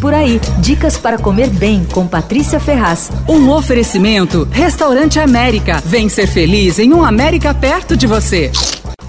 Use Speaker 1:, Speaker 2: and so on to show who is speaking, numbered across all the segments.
Speaker 1: Por aí, dicas para comer bem com Patrícia Ferraz.
Speaker 2: Um oferecimento Restaurante América. Vem ser feliz em um América perto de você.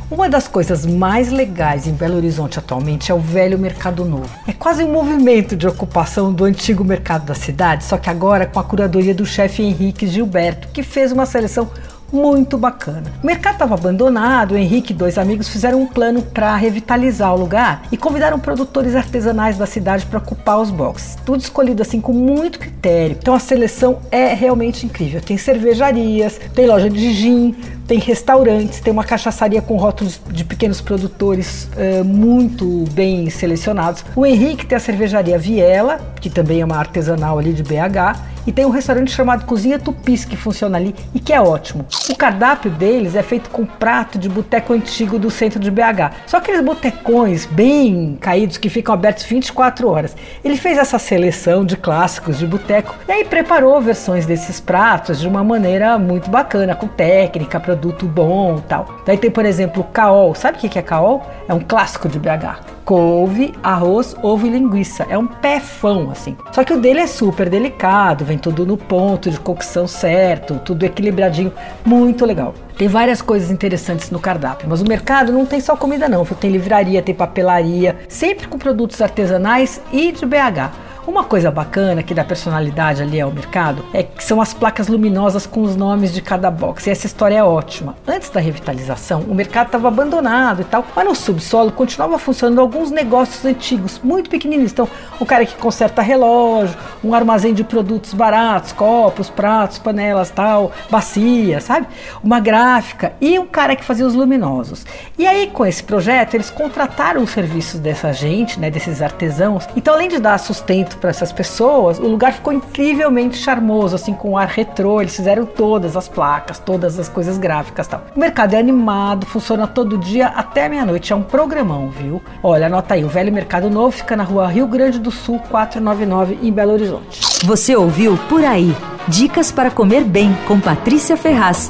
Speaker 3: Uma das coisas mais legais em Belo Horizonte atualmente é o velho Mercado Novo. É quase um movimento de ocupação do antigo mercado da cidade, só que agora com a curadoria do chefe Henrique Gilberto, que fez uma seleção muito bacana. O mercado estava abandonado, o Henrique e dois amigos fizeram um plano para revitalizar o lugar e convidaram produtores artesanais da cidade para ocupar os boxes. Tudo escolhido assim com muito critério. Então a seleção é realmente incrível. Tem cervejarias, tem loja de gin, tem restaurantes, tem uma cachaçaria com rótulos de pequenos produtores uh, muito bem selecionados. O Henrique tem a cervejaria Viela, que também é uma artesanal ali de BH, e tem um restaurante chamado Cozinha Tupis que funciona ali e que é ótimo. O cardápio deles é feito com prato de boteco antigo do centro de BH. Só aqueles botecões bem caídos que ficam abertos 24 horas. Ele fez essa seleção de clássicos de boteco e aí preparou versões desses pratos de uma maneira muito bacana, com técnica, produto bom tal. Daí tem, por exemplo, o caol. Sabe o que é caol? É um clássico de BH couve, arroz, ovo e linguiça. É um pé-fão, assim. Só que o dele é super delicado, vem tudo no ponto de cocção certo, tudo equilibradinho, muito legal. Tem várias coisas interessantes no cardápio, mas o mercado não tem só comida não, tem livraria, tem papelaria, sempre com produtos artesanais e de BH. Uma coisa bacana que dá personalidade ali ao mercado é que são as placas luminosas com os nomes de cada box. E essa história é ótima. Antes da revitalização, o mercado estava abandonado e tal, mas no subsolo continuava funcionando alguns negócios antigos, muito pequenininhos. Então, o cara que conserta relógio, um armazém de produtos baratos, copos, pratos, panelas, tal, bacia, sabe? Uma gráfica e um cara que fazia os luminosos. E aí, com esse projeto, eles contrataram os serviços dessa gente, né, desses artesãos. Então, além de dar sustento para essas pessoas, o lugar ficou incrivelmente charmoso, assim, com ar retrô. Eles fizeram todas as placas, todas as coisas gráficas tal. O mercado é animado, funciona todo dia até meia-noite. É um programão, viu? Olha, anota aí: o Velho Mercado Novo fica na rua Rio Grande do Sul, 499, em Belo Horizonte.
Speaker 1: Você ouviu Por Aí Dicas para Comer Bem com Patrícia Ferraz.